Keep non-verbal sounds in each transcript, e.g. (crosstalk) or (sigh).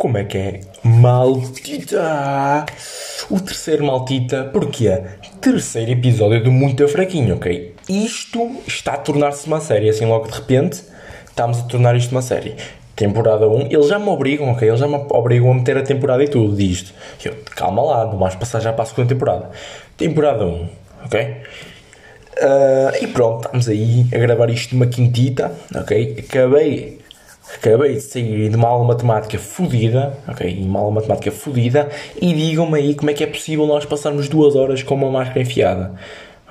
Como é que é? Maltita! O terceiro Maltita, porquê? Terceiro episódio do Muito Fraquinho, ok? Isto está a tornar-se uma série, assim logo de repente, estamos a tornar isto uma série. Temporada 1, eles já me obrigam, ok? Eles já me obrigam a meter a temporada e tudo disto. Eu, calma lá, não vais passar já para a segunda temporada. Temporada 1, ok? Uh, e pronto, estamos aí a gravar isto numa quintita, ok? Acabei acabei de sair de uma aula matemática fodida, ok? Uma aula matemática fodida, e digam-me aí como é que é possível nós passarmos duas horas com uma máscara enfiada,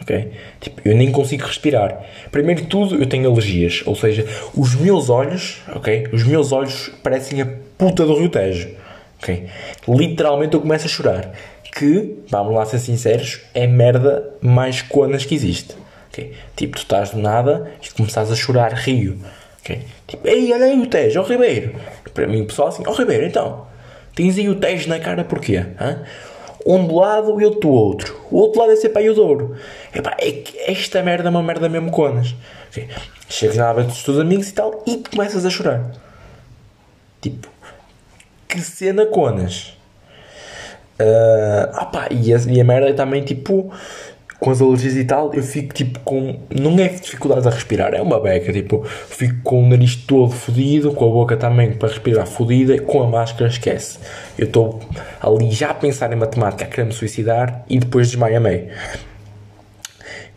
ok? Tipo, eu nem consigo respirar. Primeiro de tudo, eu tenho alergias, ou seja, os meus olhos, ok? Os meus olhos parecem a puta do Rio Tejo, ok? Literalmente eu começo a chorar. Que, vamos lá ser sinceros, é merda mais conas que existe, ok? Tipo, tu estás do nada e começas a chorar rio Tipo, ei, olha aí o Tejo, ó Ribeiro. Para mim, o pessoal assim, ó Ribeiro, então, tens aí o Tejo na cara porquê? Hã? Um do lado e outro do outro. O outro lado é sempre aí o Douro. É que esta merda é uma merda mesmo conas. Okay? Chegas na dos teus amigos e tal e começas a chorar. Tipo, que cena conas. Uh, opa, e, a, e a merda é também tipo com as alergias e tal, eu fico tipo com. Não é dificuldade a respirar, é uma beca. Tipo, fico com o nariz todo fodido, com a boca também para respirar fodida, com a máscara esquece. Eu estou ali já a pensar em matemática, a querer me suicidar e depois meio.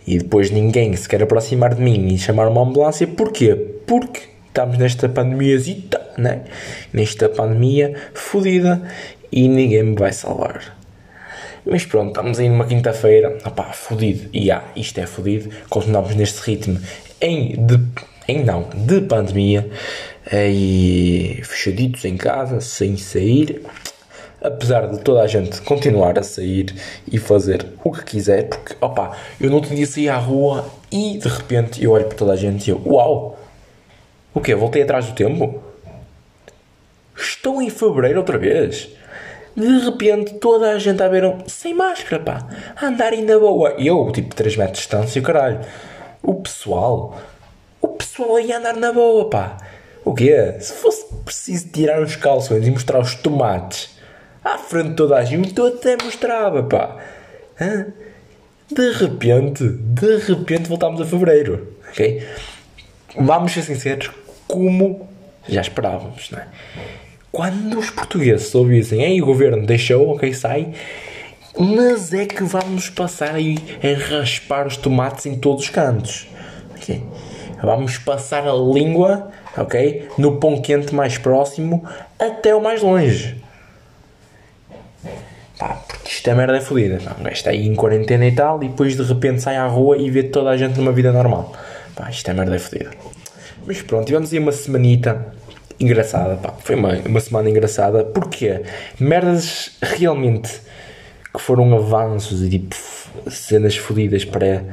E depois ninguém se quer aproximar de mim e chamar uma ambulância. Porquê? Porque estamos nesta pandemiazita, né? Nesta pandemia fodida e ninguém me vai salvar. Mas pronto, estamos aí numa quinta-feira, opá, fodido, e ah, isto é fodido, continuamos neste ritmo em, de, em não, de pandemia, e fechaditos em casa, sem sair, apesar de toda a gente continuar a sair e fazer o que quiser, porque, opá, eu não outro dia sair à rua e de repente eu olho para toda a gente e eu, uau, o quê, voltei atrás do tempo? Estou em fevereiro outra vez? De repente toda a gente a ver um, sem máscara, pá, a andarem na boa. Eu, tipo, 3 metros de distância, caralho. O pessoal, o pessoal ia andar na boa, pá. O quê? Se fosse preciso tirar os calções e mostrar os tomates à frente de toda a gente, eu até mostrava, pá. Hã? De repente, de repente voltámos a fevereiro, ok? Vamos ser sinceros, como já esperávamos, não é? Quando os portugueses ouvissem, ei, o governo deixou, ok, sai, mas é que vamos passar aí a raspar os tomates em todos os cantos. Okay? Vamos passar a língua, ok, no pão quente mais próximo até o mais longe. Pá, porque isto é merda fodida. Um gajo está aí em quarentena e tal, e depois de repente sai à rua e vê toda a gente numa vida normal. Pá, isto é merda fodida. Mas pronto, tivemos aí uma semanita engraçada, pá. Foi uma, uma semana engraçada. Porque merdas realmente que foram avanços e tipo cenas fodidas para,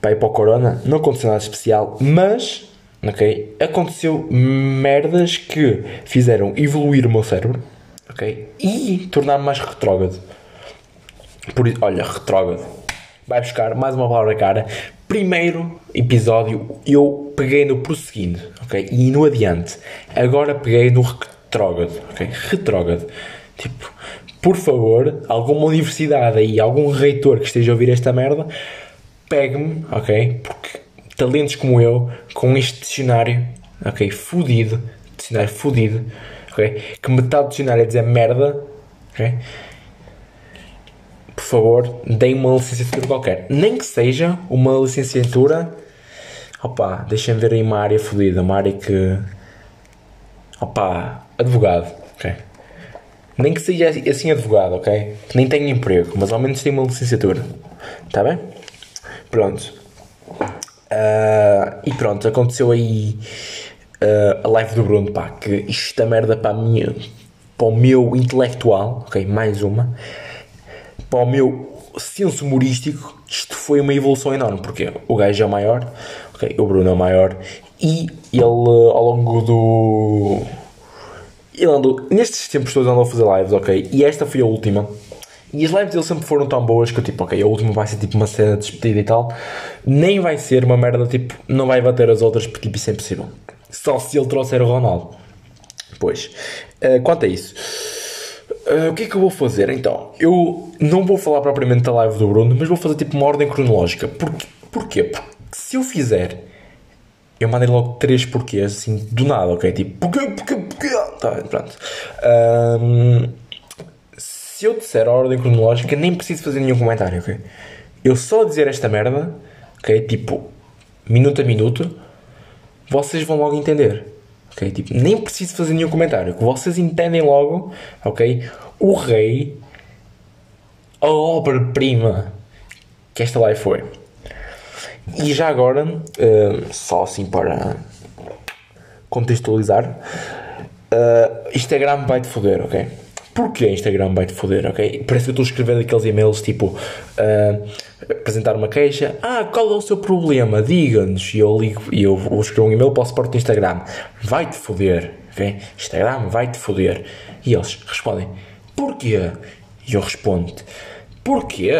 para ir para o Corona. Não aconteceu nada especial, mas ok? Aconteceu merdas que fizeram evoluir o meu cérebro, ok? E tornar-me mais retrógrado. Por, olha, retrógrado. Vai buscar mais uma palavra cara primeiro episódio eu peguei no prosseguindo, ok? E no adiante. Agora peguei no retrógrado, ok? Retrógrado. Tipo, por favor, alguma universidade aí, algum reitor que esteja a ouvir esta merda, pegue-me, ok? Porque talentos como eu, com este dicionário, ok? Fudido, dicionário fudido, ok? Que metade do dicionário é dizer merda, ok? Por favor, deem uma licenciatura qualquer. Nem que seja uma licenciatura. Opa, deixem ver aí uma área fodida, uma área que. Opa, advogado, ok? Nem que seja assim advogado, ok? Nem tenha emprego, mas ao menos tenha uma licenciatura. Está bem? Pronto. Uh, e pronto, aconteceu aí uh, a live do Bruno, pá, que isto é merda para, minha, para o meu intelectual, ok? Mais uma para o meu senso humorístico, isto foi uma evolução enorme, porque o gajo é maior, okay, o Bruno é maior, e ele ao longo do. Ele andou, nestes tempos todos andou a fazer lives, ok? E esta foi a última. E as lives dele sempre foram tão boas que eu, tipo, ok, a última vai ser tipo uma cena de despedida e tal. Nem vai ser uma merda, tipo, não vai bater as outras porque tipo, isso é impossível. Só se ele trouxer o Ronaldo. Pois. Uh, quanto a isso, uh, o que é que eu vou fazer então? Eu não vou falar propriamente da live do Bruno, mas vou fazer tipo uma ordem cronológica. Porquê? Porquê? Porque se eu fizer, eu mandei logo três porquês, assim, do nada, ok? Tipo, porquê, porquê, porquê? Tá, pronto. Um, se eu disser a ordem cronológica, nem preciso fazer nenhum comentário, ok? Eu só dizer esta merda, ok? Tipo, minuto a minuto, vocês vão logo entender. Ok? Tipo, nem preciso fazer nenhum comentário. Que vocês entendem logo, ok? O rei, a obra-prima que esta live foi. E já agora, uh, só assim para contextualizar, uh, Instagram vai-te foder, ok? Porquê Instagram vai-te foder, ok? Parece que eu estou a escrever aqueles e-mails tipo uh, apresentar uma queixa. Ah, qual é o seu problema? Diga-nos. E eu ligo e eu vou escrever um e-mail para o suporte do Instagram. Vai-te foder, ok? Instagram vai-te foder. E eles respondem: Porquê? E eu respondo: Porquê?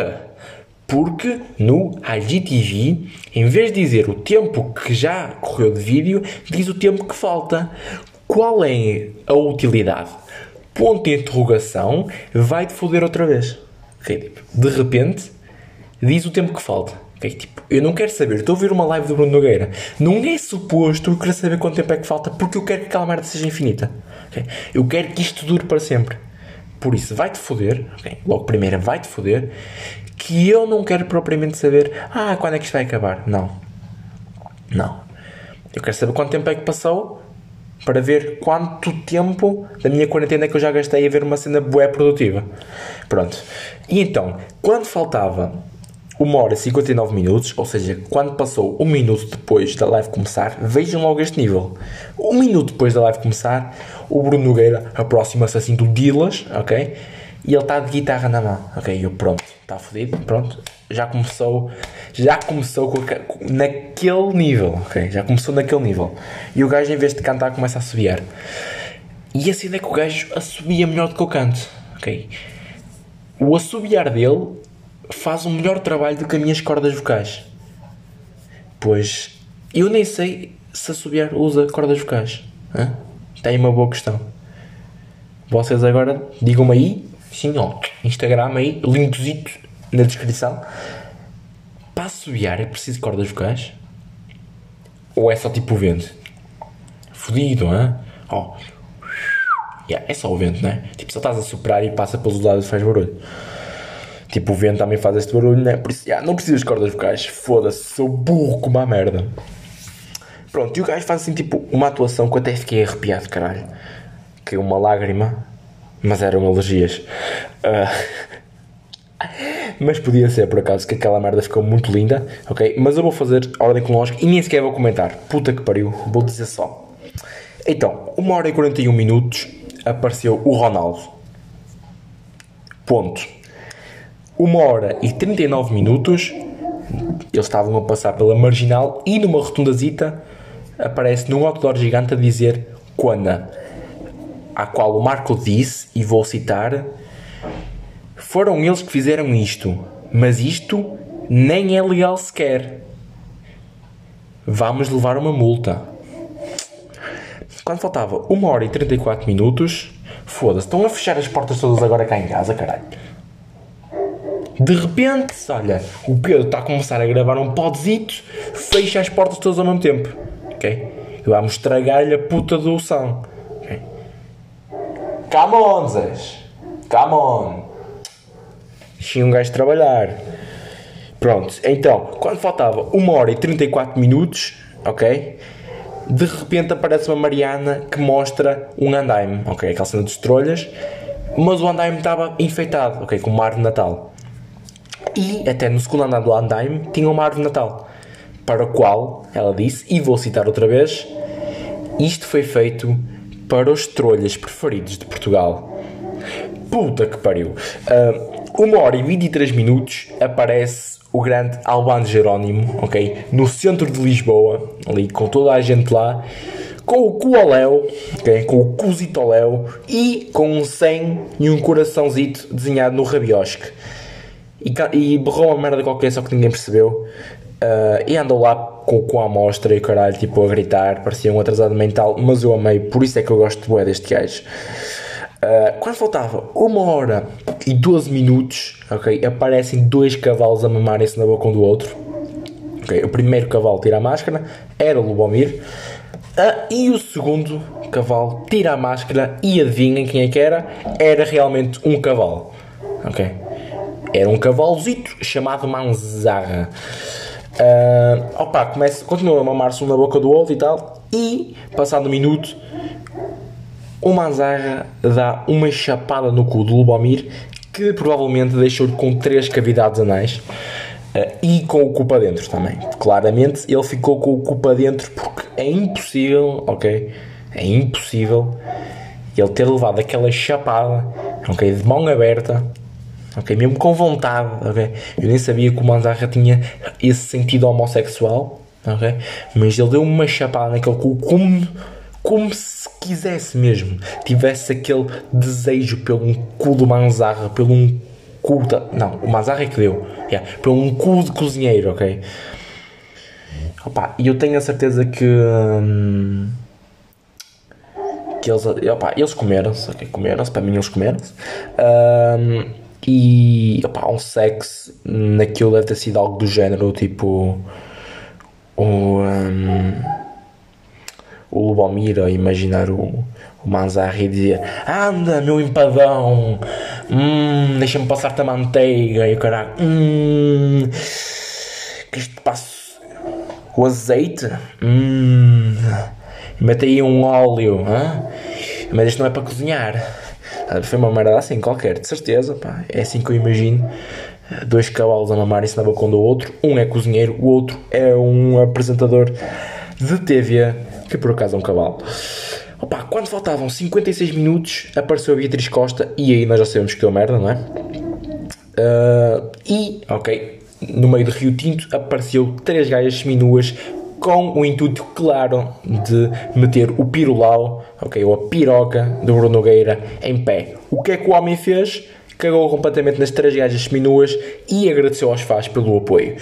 Porque no IGTV, em vez de dizer o tempo que já correu de vídeo, diz o tempo que falta. Qual é a utilidade? Ponto de interrogação, vai-te foder outra vez. De repente, diz o tempo que falta. Okay, tipo, eu não quero saber, estou a ver uma live do Bruno Nogueira. Não é suposto eu querer saber quanto tempo é que falta, porque eu quero que aquela merda seja infinita. Okay? Eu quero que isto dure para sempre. Por isso, vai-te foder, okay? logo primeiro, vai-te foder, que eu não quero propriamente saber, ah, quando é que isto vai acabar? Não. Não. Eu quero saber quanto tempo é que passou para ver quanto tempo da minha quarentena é que eu já gastei a ver uma cena bué produtiva. Pronto. E então, quando faltava 1 hora e 59 minutos, ou seja, quando passou um minuto depois da live começar, vejam logo este nível. Um minuto depois da live começar, o Bruno Nogueira aproxima-se assim do Dilas, ok? E ele está de guitarra na mão, ok? Eu pronto, está fodido, pronto. Já começou, já começou com, naquele nível, ok? Já começou naquele nível. E o gajo, em vez de cantar, começa a assobiar. E assim é que o gajo assobia melhor do que o canto, ok? O assobiar dele faz um melhor trabalho do que as minhas cordas vocais. Pois eu nem sei se assobiar usa cordas vocais. Tem uma boa questão. Vocês agora digam-me aí, sim, ó, Instagram aí, linkzito na descrição. Para assobiar é preciso cordas vocais? Ou é só tipo o vento? Fodido, hã? Ó. Yeah, é só o vento, né? Tipo, só estás a soprar e passa pelos lados e faz barulho. Tipo, o vento também faz este barulho, né? Por isso, yeah, não precisas de cordas vocais. Foda-se, sou burro como a merda. Pronto, e o gajo faz assim, tipo, uma atuação que eu até fiquei arrepiado, caralho. Que uma lágrima, mas eram alergias. Uh... mas podia ser, por acaso, que aquela merda ficou muito linda, ok? Mas eu vou fazer ordem cronológica e nem sequer vou comentar. Puta que pariu, vou dizer só. Então, 1 hora e 41 minutos apareceu o Ronaldo. Ponto. 1 hora e 39 minutos, eles estavam a passar pela marginal e numa rotundazita aparece num outdoor gigante a dizer Quana, a qual o Marco disse, e vou citar: Foram eles que fizeram isto, mas isto nem é legal sequer. Vamos levar uma multa. Quando faltava 1 hora e 34 minutos, foda-se, estão a fechar as portas todas agora cá em casa, caralho. De repente, olha, o Pedro está a começar a gravar um podzito, fecha as portas todas ao mesmo tempo. Ok? E vamos estragar-lhe a puta do som. Ok? Come on. Deixei um gajo trabalhar. Pronto, então, quando faltava 1 hora e 34 minutos, ok? De repente aparece uma Mariana que mostra um andaime, ok? Aquela cena de trolhas, mas o andaime estava enfeitado, ok? Com uma árvore de Natal. E até no segundo andar do andaime tinha uma árvore de Natal, para o qual ela disse, e vou citar outra vez: Isto foi feito para os trolhas preferidos de Portugal. Puta que pariu! Uh, uma hora e 23 minutos aparece o grande Albano Jerónimo, ok? No centro de Lisboa, ali com toda a gente lá, com o Cuoléu, ok? Com o Cusitoléu e com um 100 e um coraçãozito desenhado no rabiosque e, e berrou uma merda qualquer, só que ninguém percebeu. Uh, e andou lá com, a amostra e o caralho, tipo, a gritar, parecia um atrasado mental, mas eu amei, por isso é que eu gosto de boé deste gajo. Uh, quando faltava uma hora e 12 minutos, ok, aparecem dois cavalos a mamarem-se na boca um do outro. Okay, o primeiro cavalo tira a máscara, era o Lubomir. Uh, e o segundo cavalo tira a máscara e adivinhem quem é que era? Era realmente um cavalo. Ok? Era um cavalozito chamado Manzarra. Uh, opa, começa, continua a mamar-se um na boca do outro e tal. E, passado um minuto, o Manzarra dá uma chapada no cu do Lubomir que provavelmente deixou-lhe com três cavidades anais. Uh, e com o cu para dentro também. Claramente ele ficou com o cu para dentro porque é impossível, ok? É impossível ele ter levado aquela chapada, ok? De mão aberta, ok? Mesmo com vontade, ok? Eu nem sabia que o Manzarra tinha esse sentido homossexual, ok? Mas ele deu uma chapada naquele cu como, como se quisesse mesmo, tivesse aquele desejo pelo cu do Manzarra, pelo um cu. Da... Não, o Manzarra é que deu Yeah, para um cu de cozinheiro, ok? Opa, e eu tenho a certeza que. Hum, que eles, opa, eles comeram-se, ok? Comeram-se, para mim eles comeram-se. Um, e opa, um sexo naquilo deve ter sido algo do género, tipo. O. Um, o Lubomir a imaginar o, o Manzarri dizia Anda, meu empadão, hum, deixa-me passar-te a manteiga e o caralho, hum, que isto o azeite, hum, mete aí um óleo, hein? mas isto não é para cozinhar. Foi uma merda assim qualquer, de certeza, pá. é assim que eu imagino. Dois cavalos a mamarem-se na boca um do outro, um é cozinheiro, o outro é um apresentador de TV, que por acaso é um cavalo. Opa, quando faltavam 56 minutos, apareceu a Beatriz Costa e aí nós já sabemos que deu merda, não é? Uh, e, ok, no meio do Rio Tinto apareceu três gajas seminuas com o intuito claro de meter o pirulau, ok, ou a piroca do Bruno Nogueira em pé. O que é que o homem fez? Cagou completamente nas três gajas seminuas e agradeceu aos fãs pelo apoio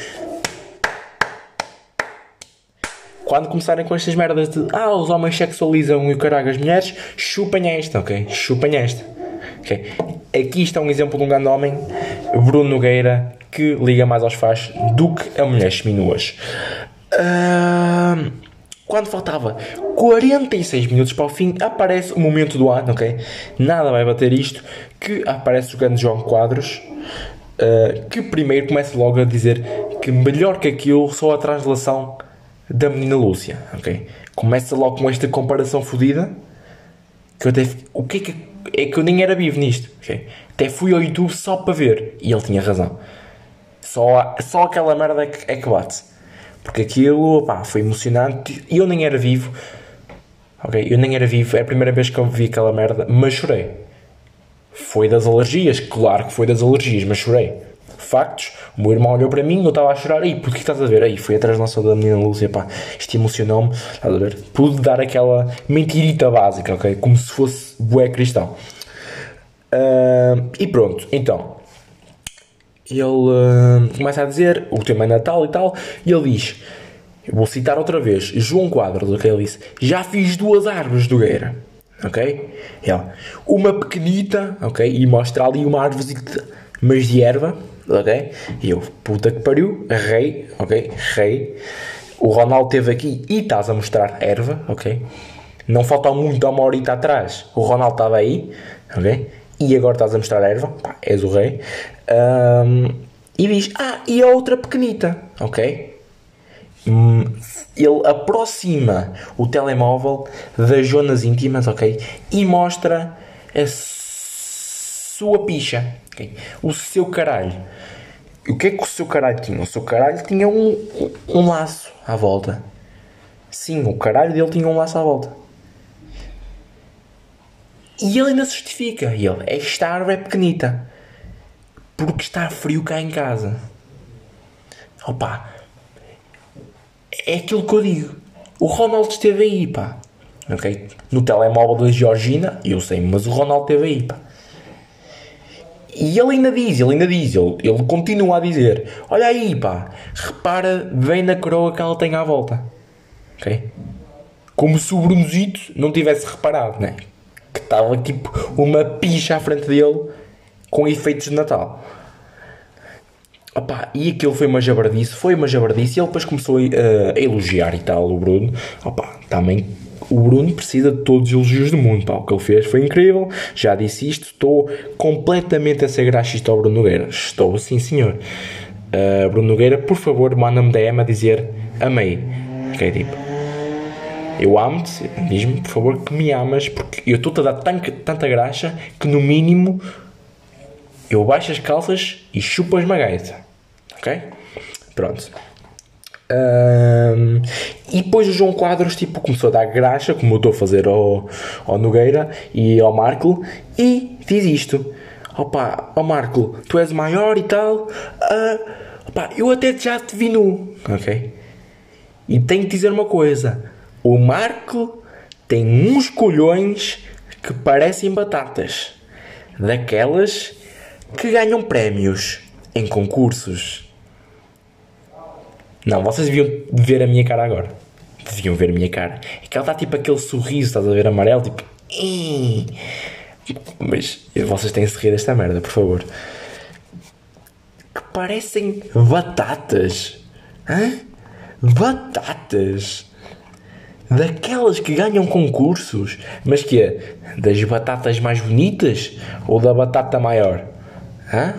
quando começarem com estas merdas de ah, os homens sexualizam e o caralho as mulheres, chupem esta, ok? Chupem esta. Okay. Aqui está um exemplo de um grande homem, Bruno Nogueira, que liga mais aos fãs do que a mulheres seminuas. Quando faltava 46 minutos para o fim, aparece o momento do ano, ok? Nada vai bater isto, que aparece o grande João Quadros, uh, que primeiro começa logo a dizer que melhor que aquilo só a translação da menina Lúcia, ok? Começa logo com esta comparação fodida que eu até. O que é que. É que eu nem era vivo nisto, ok? Até fui ao YouTube só para ver e ele tinha razão. Só, só aquela merda é que, é que bate. Porque aquilo, foi emocionante e eu nem era vivo, ok? Eu nem era vivo, é a primeira vez que eu vi aquela merda, mas chorei. Foi das alergias, claro que foi das alergias, mas chorei factos. O meu irmão olhou para mim, eu estava a chorar. Aí, por que estás a ver? Aí, foi atrás nossa da menina Lúcia, pá, isto emocionou-me. Estás a ver? Pude dar aquela mentirita básica, ok? Como se fosse bué cristão. Uh, e pronto, então. Ele uh, começa a dizer o tema é Natal e tal, e ele diz. Vou citar outra vez, João Quadros, ok? Ele disse: Já fiz duas árvores do Gueira, ok? Ele, uma pequenita, ok? E mostra ali uma árvore, mas de erva, ok? E eu, puta que pariu, rei, ok? Rei. O Ronaldo esteve aqui e estás a mostrar erva, ok? Não falta muito há uma horita atrás. O Ronaldo estava aí, ok? E agora estás a mostrar erva, pá, és o rei. Um, e diz, ah, e a outra pequenita, ok? Hum, ele aproxima o telemóvel das zonas íntimas, ok? E mostra a sua picha, okay? o seu caralho. O que é que o seu caralho tinha? O seu caralho tinha um, um, um laço à volta. Sim, o caralho dele tinha um laço à volta. E ele ainda se justifica. E ele, esta árvore é pequenita. Porque está frio cá em casa. Opa. É aquilo que eu digo. O Ronaldo esteve aí, pá. Ok? No telemóvel da Georgina, eu sei, mas o Ronaldo esteve aí, pá. E ele ainda diz, ele ainda diz, ele, ele continua a dizer: Olha aí, pá, repara bem na coroa que ela tem à volta. Ok? Como se o Brunozito não tivesse reparado, né? Estava tipo uma picha à frente dele com efeitos de Natal. Opa, e aquilo foi uma jabardice, foi uma jabardice, e ele depois começou a, a elogiar e tal o Bruno. Opa, também o Bruno precisa de todos os elogios do mundo, pá. O que ele fez foi incrível, já disse isto, estou completamente a ser graxista ao Bruno Nogueira. Estou, sim senhor. Uh, Bruno Nogueira, por favor, manda-me DM a dizer amei. Ok, tipo, eu amo-te, diz-me, por favor, que me amas, porque eu estou-te a dar tanta graxa que no mínimo eu baixo as calças e chupo as magaita. Ok? Pronto. Um, e depois o João Quadros tipo, começou a dar graxa, como eu estou a fazer ao, ao Nogueira e ao Marco, e diz isto: Opa, ó Marco, tu és maior e tal, uh, opa, eu até já te vi nu, ok? E tenho que dizer uma coisa: o Marco tem uns colhões que parecem batatas, daquelas que ganham prémios em concursos. Não, vocês deviam ver a minha cara agora. Deviam ver a minha cara. É que ela está tipo aquele sorriso, estás a ver amarelo, tipo. Mas vocês têm de rir desta merda, por favor. Que parecem batatas. Hã? Batatas. Daquelas que ganham concursos. Mas que é? Das batatas mais bonitas? Ou da batata maior? Hã?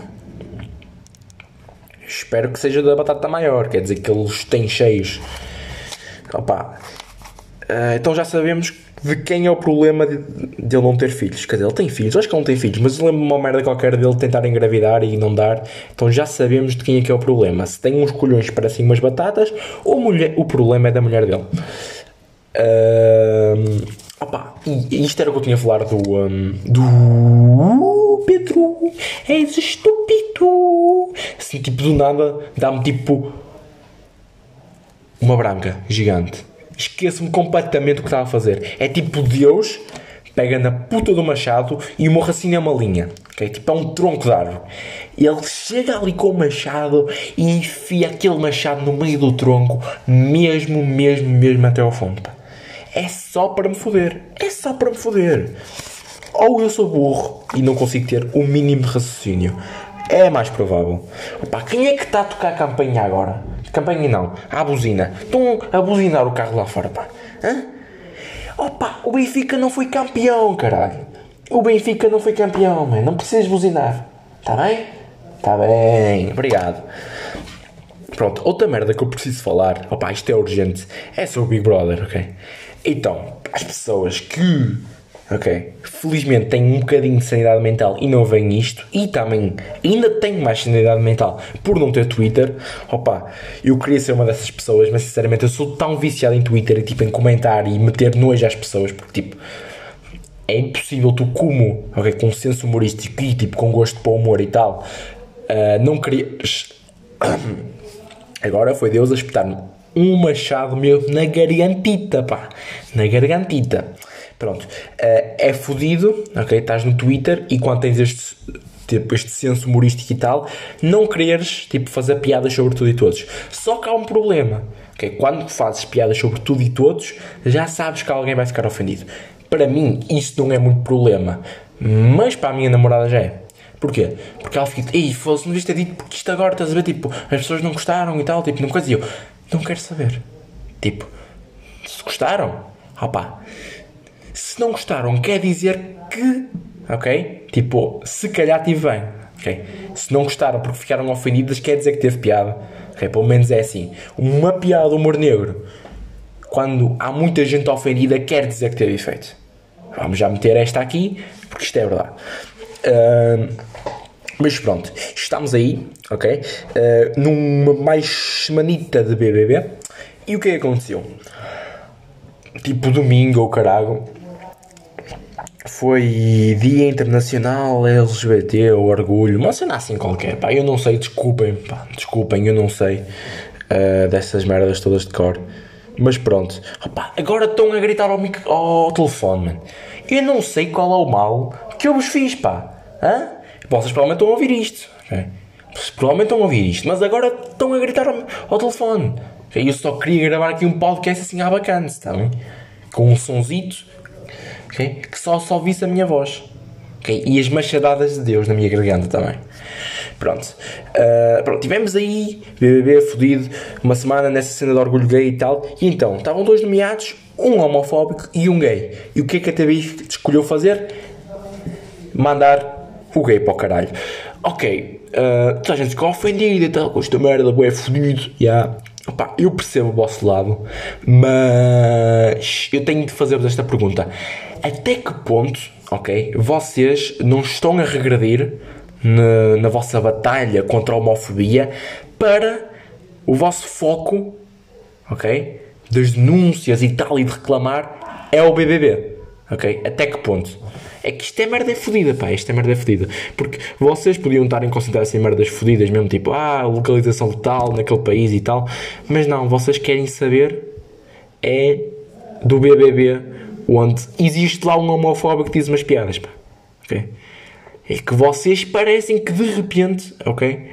Espero que seja da batata maior, quer dizer que eles têm cheios. Opa. Uh, então já sabemos de quem é o problema de, de, não ter filhos. Quer dizer, ele tem filhos, acho que ele não tem filhos, mas eu lembro-me uma merda qualquer dele tentar engravidar e não dar. Então já sabemos de quem é que é o problema. Se tem uns colhões que parecem umas batatas, ou mulher, o problema é da mulher dele. Uh, opa, isto era o que eu tinha a falar do. Um, do. Pedro, és estúpido. Assim, tipo, do nada, dá-me tipo. Uma branca gigante. Esqueço-me completamente o que estava a fazer. É tipo Deus pega na puta do machado e morre assim uma linha. Okay? Tipo, é um tronco de árvore. Ele chega ali com o machado e enfia aquele machado no meio do tronco, mesmo, mesmo, mesmo até ao fundo. Pá é só para me foder. É só para me foder. Ou eu sou burro e não consigo ter o mínimo de raciocínio. É mais provável. Opa, quem é que está a tocar a campanha agora? Campanha não, a buzina. Estão a buzinar o carro lá fora, pá. Hã? Opa, o Benfica não foi campeão, caralho. O Benfica não foi campeão, man. Não precisas buzinar. Está bem? Está bem, obrigado. Pronto, outra merda que eu preciso falar, opa, isto é urgente, é sobre o Big Brother, ok? Então, as pessoas que, ok, felizmente têm um bocadinho de sanidade mental e não veem isto, e também ainda têm mais sanidade mental por não ter Twitter, opa, eu queria ser uma dessas pessoas, mas sinceramente eu sou tão viciado em Twitter e tipo em comentar e meter nojo às pessoas, porque tipo é impossível tu como, ok, com senso humorístico e tipo com gosto para o humor e tal, uh, não querias. (coughs) Agora foi Deus a espetar-me um machado meu na gargantita, pá. Na gargantita. Pronto. Uh, é fodido, ok? Estás no Twitter e quando tens este, tipo, este senso humorístico e tal, não quereres, tipo, fazer piadas sobre tudo e todos. Só que há um problema, ok? Quando fazes piadas sobre tudo e todos, já sabes que alguém vai ficar ofendido. Para mim, isso não é muito problema. Mas para a minha namorada já é. Porquê? Porque ela fica, ei, fosse, não devias ter dito, porque isto agora, estás a ver, tipo, as pessoas não gostaram e tal, tipo, não coisa. E eu, não quero saber. Tipo, se gostaram, opá. Se não gostaram, quer dizer que, ok? Tipo, se calhar tive bem, ok? Se não gostaram porque ficaram ofendidas, quer dizer que teve piada, ok? Pelo menos é assim. Uma piada de humor negro, quando há muita gente ofendida, quer dizer que teve efeito. Vamos já meter esta aqui, porque isto é verdade. Uh, mas pronto, estamos aí, ok? Uh, numa mais semanita de BBB. E o que é que aconteceu? Tipo, domingo ou carago. Foi Dia Internacional LGBT, o orgulho, uma cena assim qualquer, pá, eu não sei, desculpem, pá, desculpem, eu não sei uh, dessas merdas todas de cor. Mas pronto, Opa, agora estão a gritar ao, ao telefone, mano. Eu não sei qual é o mal que eu vos fiz, pá. Hã? Vocês provavelmente estão a ouvir isto. Vocês provavelmente estão a ouvir isto, mas agora estão a gritar ao, ao telefone. Eu só queria gravar aqui um podcast assim à bacana, está bem? Com um sonzito, ok? Que só só ouvisse a minha voz. ok? E as machadadas de Deus na minha garganta também. Pronto. Uh, pronto, tivemos aí BBB fodido, uma semana nessa cena de orgulho gay e tal. E então, estavam dois nomeados, um homofóbico e um gay. E o que é que a TV escolheu fazer? Mandar o gay para o caralho. Ok, uh, toda a gente ficou ofendida e tal, com esta merda, bué fodido. Yeah. Opa, eu percebo o vosso lado, mas eu tenho de fazer-vos esta pergunta. Até que ponto, ok, vocês não estão a regredir na, na vossa batalha contra a homofobia para o vosso foco, ok? Das denúncias e tal e de reclamar é o BBB, ok? Até que ponto? É que isto é merda fodida, pá, isto é merda fodida. Porque vocês podiam estar em consideração merdas fodidas, mesmo tipo, ah, localização tal naquele país e tal, mas não, vocês querem saber é do BBB, onde existe lá um homofóbico que diz umas piadas, pá, ok? é que vocês parecem que de repente, ok?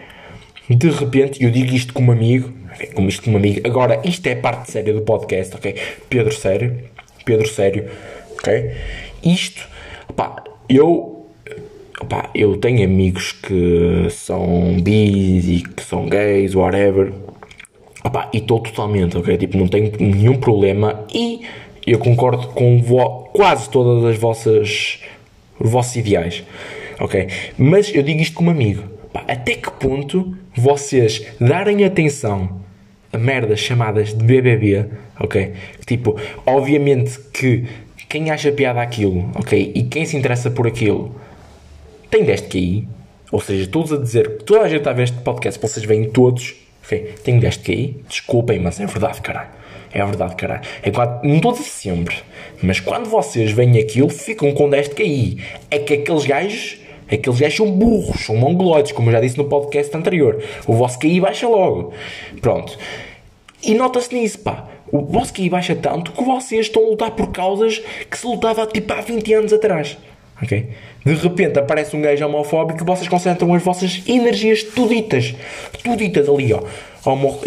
De repente, eu digo isto como amigo, como isto como amigo. Agora, isto é parte séria do podcast, ok? Pedro Sério, Pedro Sério, ok? Isto, opá, eu, opá, eu tenho amigos que são bis e que são gays, whatever, opá, e estou totalmente, ok? Tipo, não tenho nenhum problema e eu concordo com quase todas as vossas, os vossos ideais ok? Mas eu digo isto como amigo. Pá, até que ponto vocês darem atenção a merdas chamadas de BBB, ok? Tipo, obviamente que quem acha piada aquilo, ok? E quem se interessa por aquilo tem deste cair. Ou seja, todos a dizer que toda a gente está a ver este podcast, vocês veem todos, ok? Tem deste cair. Desculpem, mas é verdade, caralho. É verdade, caralho. É quando, não estou a dizer sempre, mas quando vocês veem aquilo, ficam com deste cair. É que aqueles gajos Aqueles gajos são burros, são mongoloides, como eu já disse no podcast anterior. O vosso QI baixa logo. Pronto. E nota-se nisso, pá. O vosso QI baixa tanto que vocês estão a lutar por causas que se lutava tipo há 20 anos atrás. Ok? De repente aparece um gajo homofóbico e vocês concentram as vossas energias tuditas. Tuditas ali, ó. Homo,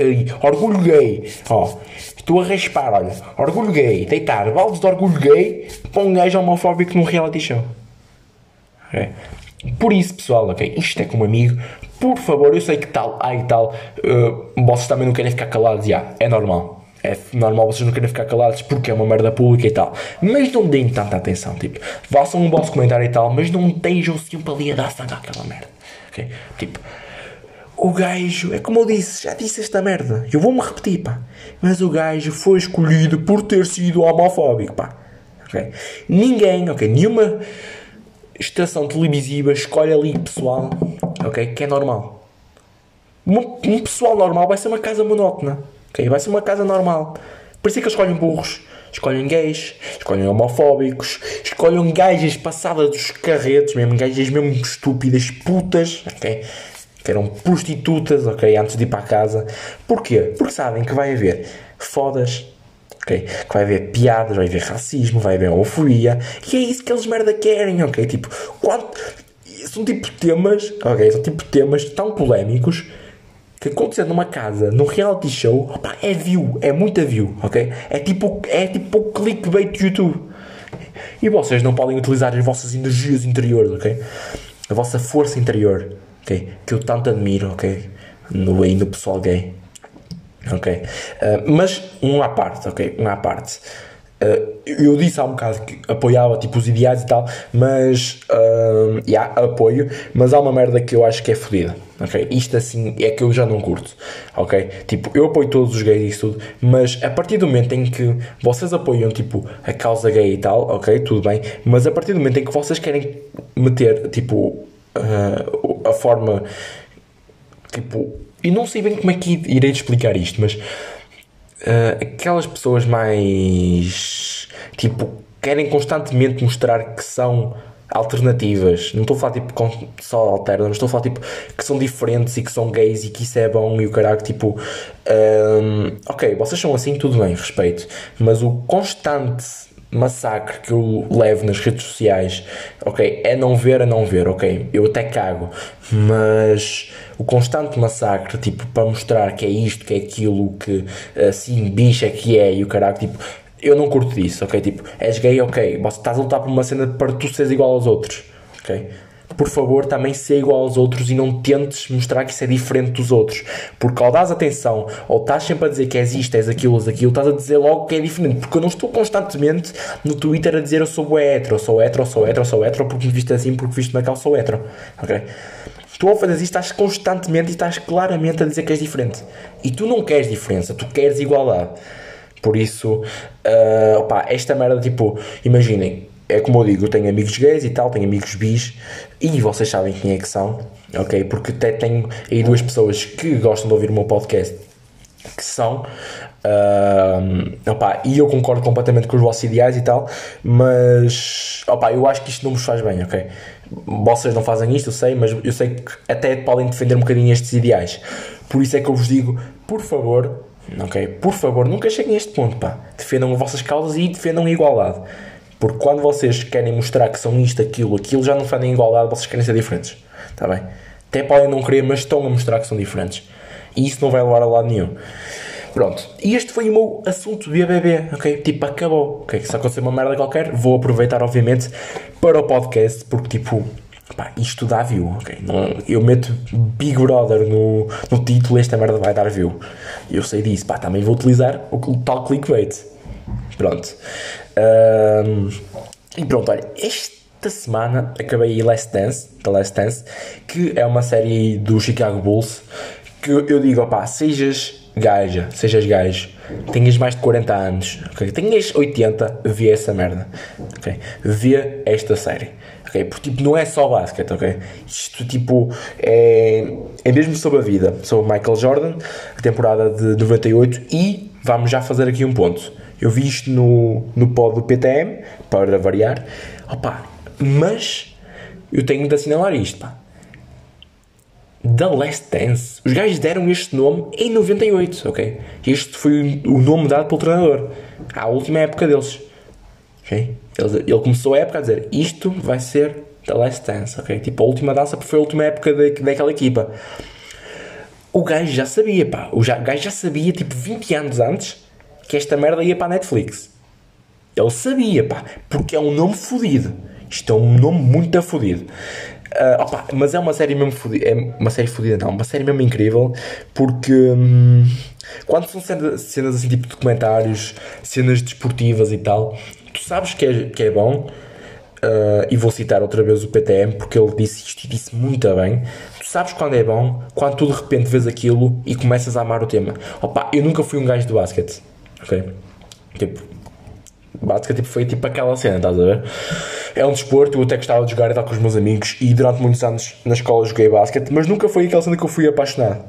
orgulho gay. Ó. Estou a raspar, olha. Orgulho gay. Deitar baldes de orgulho gay para um gajo homofóbico num reality show. Por isso, pessoal, ok? Isto é como amigo. Por favor, eu sei que tal, ai tal, uh, vocês também não querem ficar calados, já, é normal. É normal vocês não querem ficar calados porque é uma merda pública e tal. Mas não deem tanta atenção, tipo, façam um vosso comentário e tal, mas não estejam sempre ali a dar sangue àquela merda. Ok? Tipo, o gajo, é como eu disse, já disse esta merda, eu vou-me repetir, pá. Mas o gajo foi escolhido por ter sido homofóbico, pá. Ok? Ninguém, ok? Nenhuma estação televisiva escolhe ali pessoal, ok? Que é normal. Um, um pessoal normal vai ser uma casa monótona, ok? Vai ser uma casa normal. Por isso é que eles escolhem burros, escolhem gays, escolhem homofóbicos, escolhem gajas passadas dos carretos, mesmo gajas mesmo estúpidas, putas, ok? Que eram prostitutas, ok? Antes de ir para casa. Porquê? Porque sabem que vai haver fodas, ok? Que vai haver piadas, vai haver racismo, vai haver homofobia, e é isso que eles merda querem, ok? Tipo, quanto... São tipo temas, ok? São tipo temas tão polémicos que acontecendo numa casa, num reality show, opa, é view, é muita view, ok? É tipo, é tipo clickbait do YouTube. E vocês não podem utilizar as vossas energias interiores, ok? A vossa força interior, ok? Que eu tanto admiro, ok? No, aí no pessoal gay ok? Uh, mas um à parte, ok? Um à parte. Uh, eu disse há um bocado que apoiava tipo os ideais e tal, mas uh, yeah, apoio, mas há uma merda que eu acho que é fodida, ok? Isto assim é que eu já não curto, ok? Tipo, eu apoio todos os gays e tudo, mas a partir do momento em que vocês apoiam tipo a causa gay e tal, ok? Tudo bem, mas a partir do momento em que vocês querem meter tipo uh, a forma tipo e não sei bem como é que irei explicar isto, mas uh, aquelas pessoas mais tipo querem constantemente mostrar que são alternativas. Não estou a falar tipo só alternas, mas estou a falar tipo que são diferentes e que são gays e que isso é bom e o caralho, tipo, um, ok, vocês são assim, tudo bem, respeito, mas o constante massacre que eu levo nas redes sociais, ok, é não ver, é não ver, ok, eu até cago, mas o constante massacre, tipo, para mostrar que é isto, que é aquilo, que assim, bicho é que é, e o caralho, tipo, eu não curto disso, ok, tipo, és gay, ok, você estás a lutar por uma cena para tu seres igual aos outros, ok, por favor, também ser igual aos outros e não tentes mostrar que isso é diferente dos outros. Porque ao dás atenção, ou estás sempre a dizer que és isto, és aquilo, és aquilo, estás a dizer logo que é diferente. Porque eu não estou constantemente no Twitter a dizer eu sou hetero, sou hetero, sou hetero, sou hetero, porque me viste assim, porque viste naquela, sou hetero. Ok? Tu ao fazer isso estás constantemente e estás claramente a dizer que és diferente. E tu não queres diferença, tu queres igualdade. Por isso, uh, opa, esta merda, tipo, imaginem, é como eu digo, eu tenho amigos gays e tal, tenho amigos bis, e vocês sabem quem é que são, ok? Porque até tenho aí duas pessoas que gostam de ouvir o meu podcast, que são, uh, opa, e eu concordo completamente com os vossos ideais e tal, mas, opa, eu acho que isto não vos faz bem, ok? Vocês não fazem isto, eu sei, mas eu sei que até podem defender um bocadinho estes ideais. Por isso é que eu vos digo, por favor, ok? Por favor, nunca cheguem a este ponto, pá. Defendam as vossas causas e defendam a igualdade. Porque quando vocês querem mostrar que são isto, aquilo, aquilo, já não fazem igualdade, vocês querem ser diferentes. Está bem? Até podem não querer, mas estão a mostrar que são diferentes. E isso não vai levar a lado nenhum. Pronto. E este foi o meu assunto de BBB, ok? Tipo, acabou. Ok? Se acontecer uma merda qualquer, vou aproveitar, obviamente, para o podcast, porque, tipo, pá, isto dá view, ok? Não, eu meto Big Brother no, no título, esta merda vai dar view. Eu sei disso, pá, também vou utilizar o tal clickbait. Pronto. Um, e pronto, olha, esta semana acabei Last Dance, The Last Dance, que é uma série do Chicago Bulls, que eu digo, opá, sejas gaja, sejas gajo, tenhas mais de 40 anos, okay? tenhas 80, vê essa merda, ok? Vê esta série, ok? Porque tipo, não é só basquete, ok? Isto tipo é, é mesmo sobre a vida, sobre Michael Jordan, a temporada de 98 e vamos já fazer aqui um ponto. Eu vi isto no, no pod do PTM, para variar. Opa, mas eu tenho de assinalar isto, pá. The Last Dance. Os gajos deram este nome em 98, ok? Este foi o nome dado pelo treinador. À última época deles. Ok? Ele, ele começou a época a dizer isto vai ser The Last Dance, ok? Tipo, a última dança foi a última época de, daquela equipa. O gajo já sabia, pá. O gajo já sabia, tipo, 20 anos antes que esta merda ia para a Netflix. Ele sabia, pá, porque é um nome fodido. Isto é um nome muito fodido. Uh, opa, mas é uma série mesmo fodida. É uma série fodida, não. Uma série mesmo incrível. Porque hum, quando são cenas, cenas assim, tipo documentários, cenas desportivas e tal, tu sabes que é, que é bom. Uh, e vou citar outra vez o PTM porque ele disse isto e disse muito bem. Tu sabes quando é bom, quando tu de repente vês aquilo e começas a amar o tema. Opa, eu nunca fui um gajo de basquete Ok? Tipo, basicamente tipo, foi tipo aquela cena, estás a ver? É um desporto, eu até gostava de jogar e tal com os meus amigos e durante muitos anos na escola joguei basquete, mas nunca foi aquela cena que eu fui apaixonado.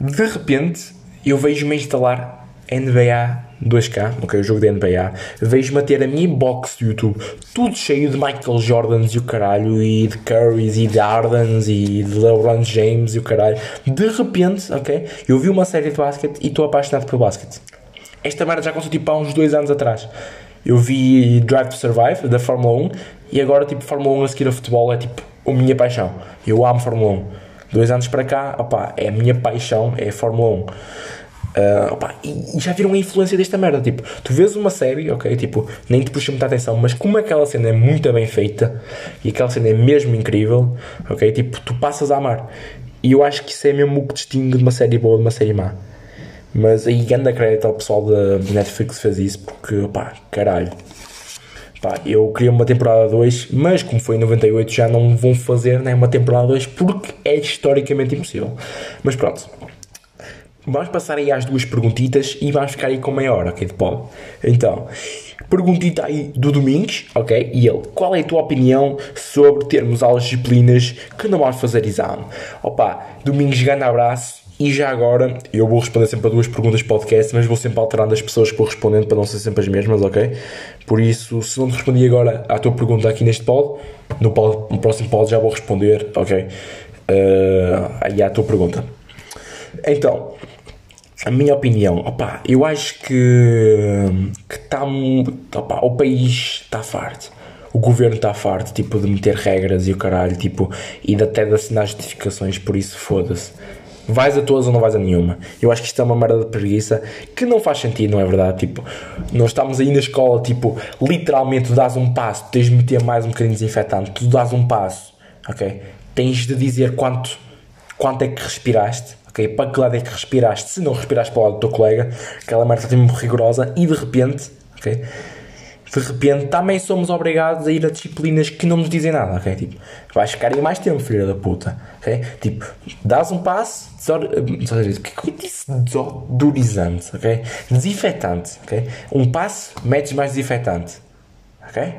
De repente, eu vejo-me instalar NBA 2K, ok, o jogo de NBA, vejo-me a ter a minha box do YouTube, tudo cheio de Michael Jordans e o caralho, e de Currys e de Ardens e de LeBron James e o caralho. De repente, ok, eu vi uma série de basquete e estou apaixonado pelo basquete. Esta merda já aconteceu tipo há uns dois anos atrás. Eu vi Drive to Survive da Fórmula 1 e agora tipo Fórmula 1 a seguir a futebol é tipo a minha paixão. Eu amo Fórmula 1. Dois anos para cá, opa, é a minha paixão, é a Fórmula 1. Uh, ah, opa, e, e, já viram a influência desta merda. Tipo, tu vês uma série, ok? Tipo, nem te puxa muita atenção, mas como aquela cena é muito bem feita e aquela cena é mesmo incrível, ok? Tipo, tu passas a amar. E eu acho que isso é mesmo o que distingue de uma série boa de uma série má. Mas aí grande crédito ao pessoal da Netflix que fez isso, porque, pá, caralho. Pá, eu queria uma temporada 2, mas como foi em 98 já não vão fazer né, uma temporada 2 porque é historicamente impossível. Mas pronto. Vamos passar aí às duas perguntitas e vamos ficar aí com meia hora, ok? De pode. Então, perguntita aí do Domingos, ok? E ele, qual é a tua opinião sobre termos aulas disciplinas que não vamos fazer exame? Opa, Domingos, grande abraço e já agora, eu vou responder sempre a duas perguntas podcast, mas vou sempre alterando as pessoas que vou respondendo para não ser sempre as mesmas, ok? Por isso, se não te respondi agora à tua pergunta aqui neste pod, no, pod, no próximo pod já vou responder, ok? Uh, aí à tua pergunta. Então, a minha opinião, opa, eu acho que que está opa, o país está farto. O governo está farto, tipo, de meter regras e o caralho, tipo, e até de assinar justificações, por isso foda-se. Vais a todas ou não vais a nenhuma. Eu acho que isto é uma merda de preguiça que não faz sentido, não é verdade? Tipo, nós estamos aí na escola, tipo, literalmente tu dás um passo, tens de meter mais um bocadinho de desinfetante, tu dás um passo, ok? Tens de dizer quanto, quanto é que respiraste, ok? Para que lado é que respiraste, se não respiraste para o lado do teu colega, aquela merda está muito rigorosa e de repente? De repente também somos obrigados a ir a disciplinas que não nos dizem nada, ok? Tipo, vais ficar aí mais tempo, filha da puta, ok? Tipo, dás um passo, é que eu disse? Desodorizante, ok? Desinfetante, ok? Um passo, metes mais desinfetante, ok?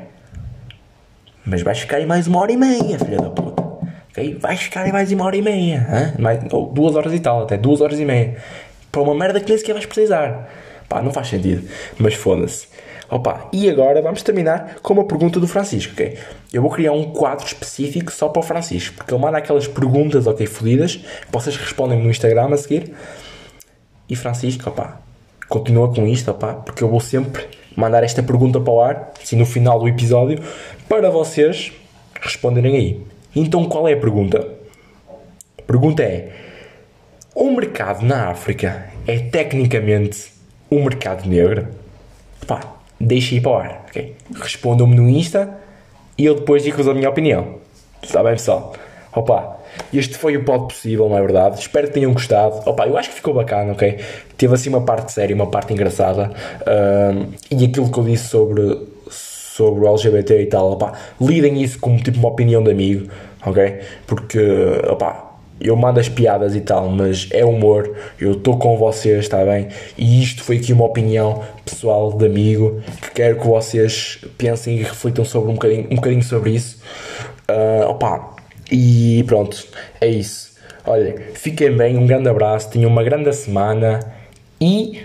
Mas vais ficar aí mais uma hora e meia, filha da puta, ok? Vais ficar aí mais uma hora e meia, hein? mais, ou duas horas e tal, até duas horas e meia, para uma merda que nem sequer vais precisar. Pá, não faz sentido, mas foda-se. Opa, e agora vamos terminar com uma pergunta do Francisco, ok? Eu vou criar um quadro específico só para o Francisco, porque ele manda aquelas perguntas, ok, fodidas, vocês respondem no Instagram a seguir. E Francisco, opa, continua com isto, opa, porque eu vou sempre mandar esta pergunta para o ar, assim no final do episódio, para vocês responderem aí. Então qual é a pergunta? A pergunta é: o mercado na África é tecnicamente um mercado negro? Pá, deixe ir para o ar, ok? Respondam-me no Insta e eu depois digo-vos a minha opinião. Está bem, pessoal? Opa, este foi o pod possível, não é verdade? Espero que tenham gostado. Opa, eu acho que ficou bacana, ok? Teve assim uma parte séria, uma parte engraçada. Um, e aquilo que eu disse sobre, sobre o LGBT e tal, opa, lidem isso como tipo uma opinião de amigo, ok? Porque, opa, eu mando as piadas e tal, mas é humor, eu estou com vocês, está bem? E isto foi aqui uma opinião pessoal de amigo, que quero que vocês pensem e reflitam sobre um bocadinho, um bocadinho sobre isso. Uh, opa, e pronto, é isso. Olha, fiquem bem, um grande abraço, tenham uma grande semana e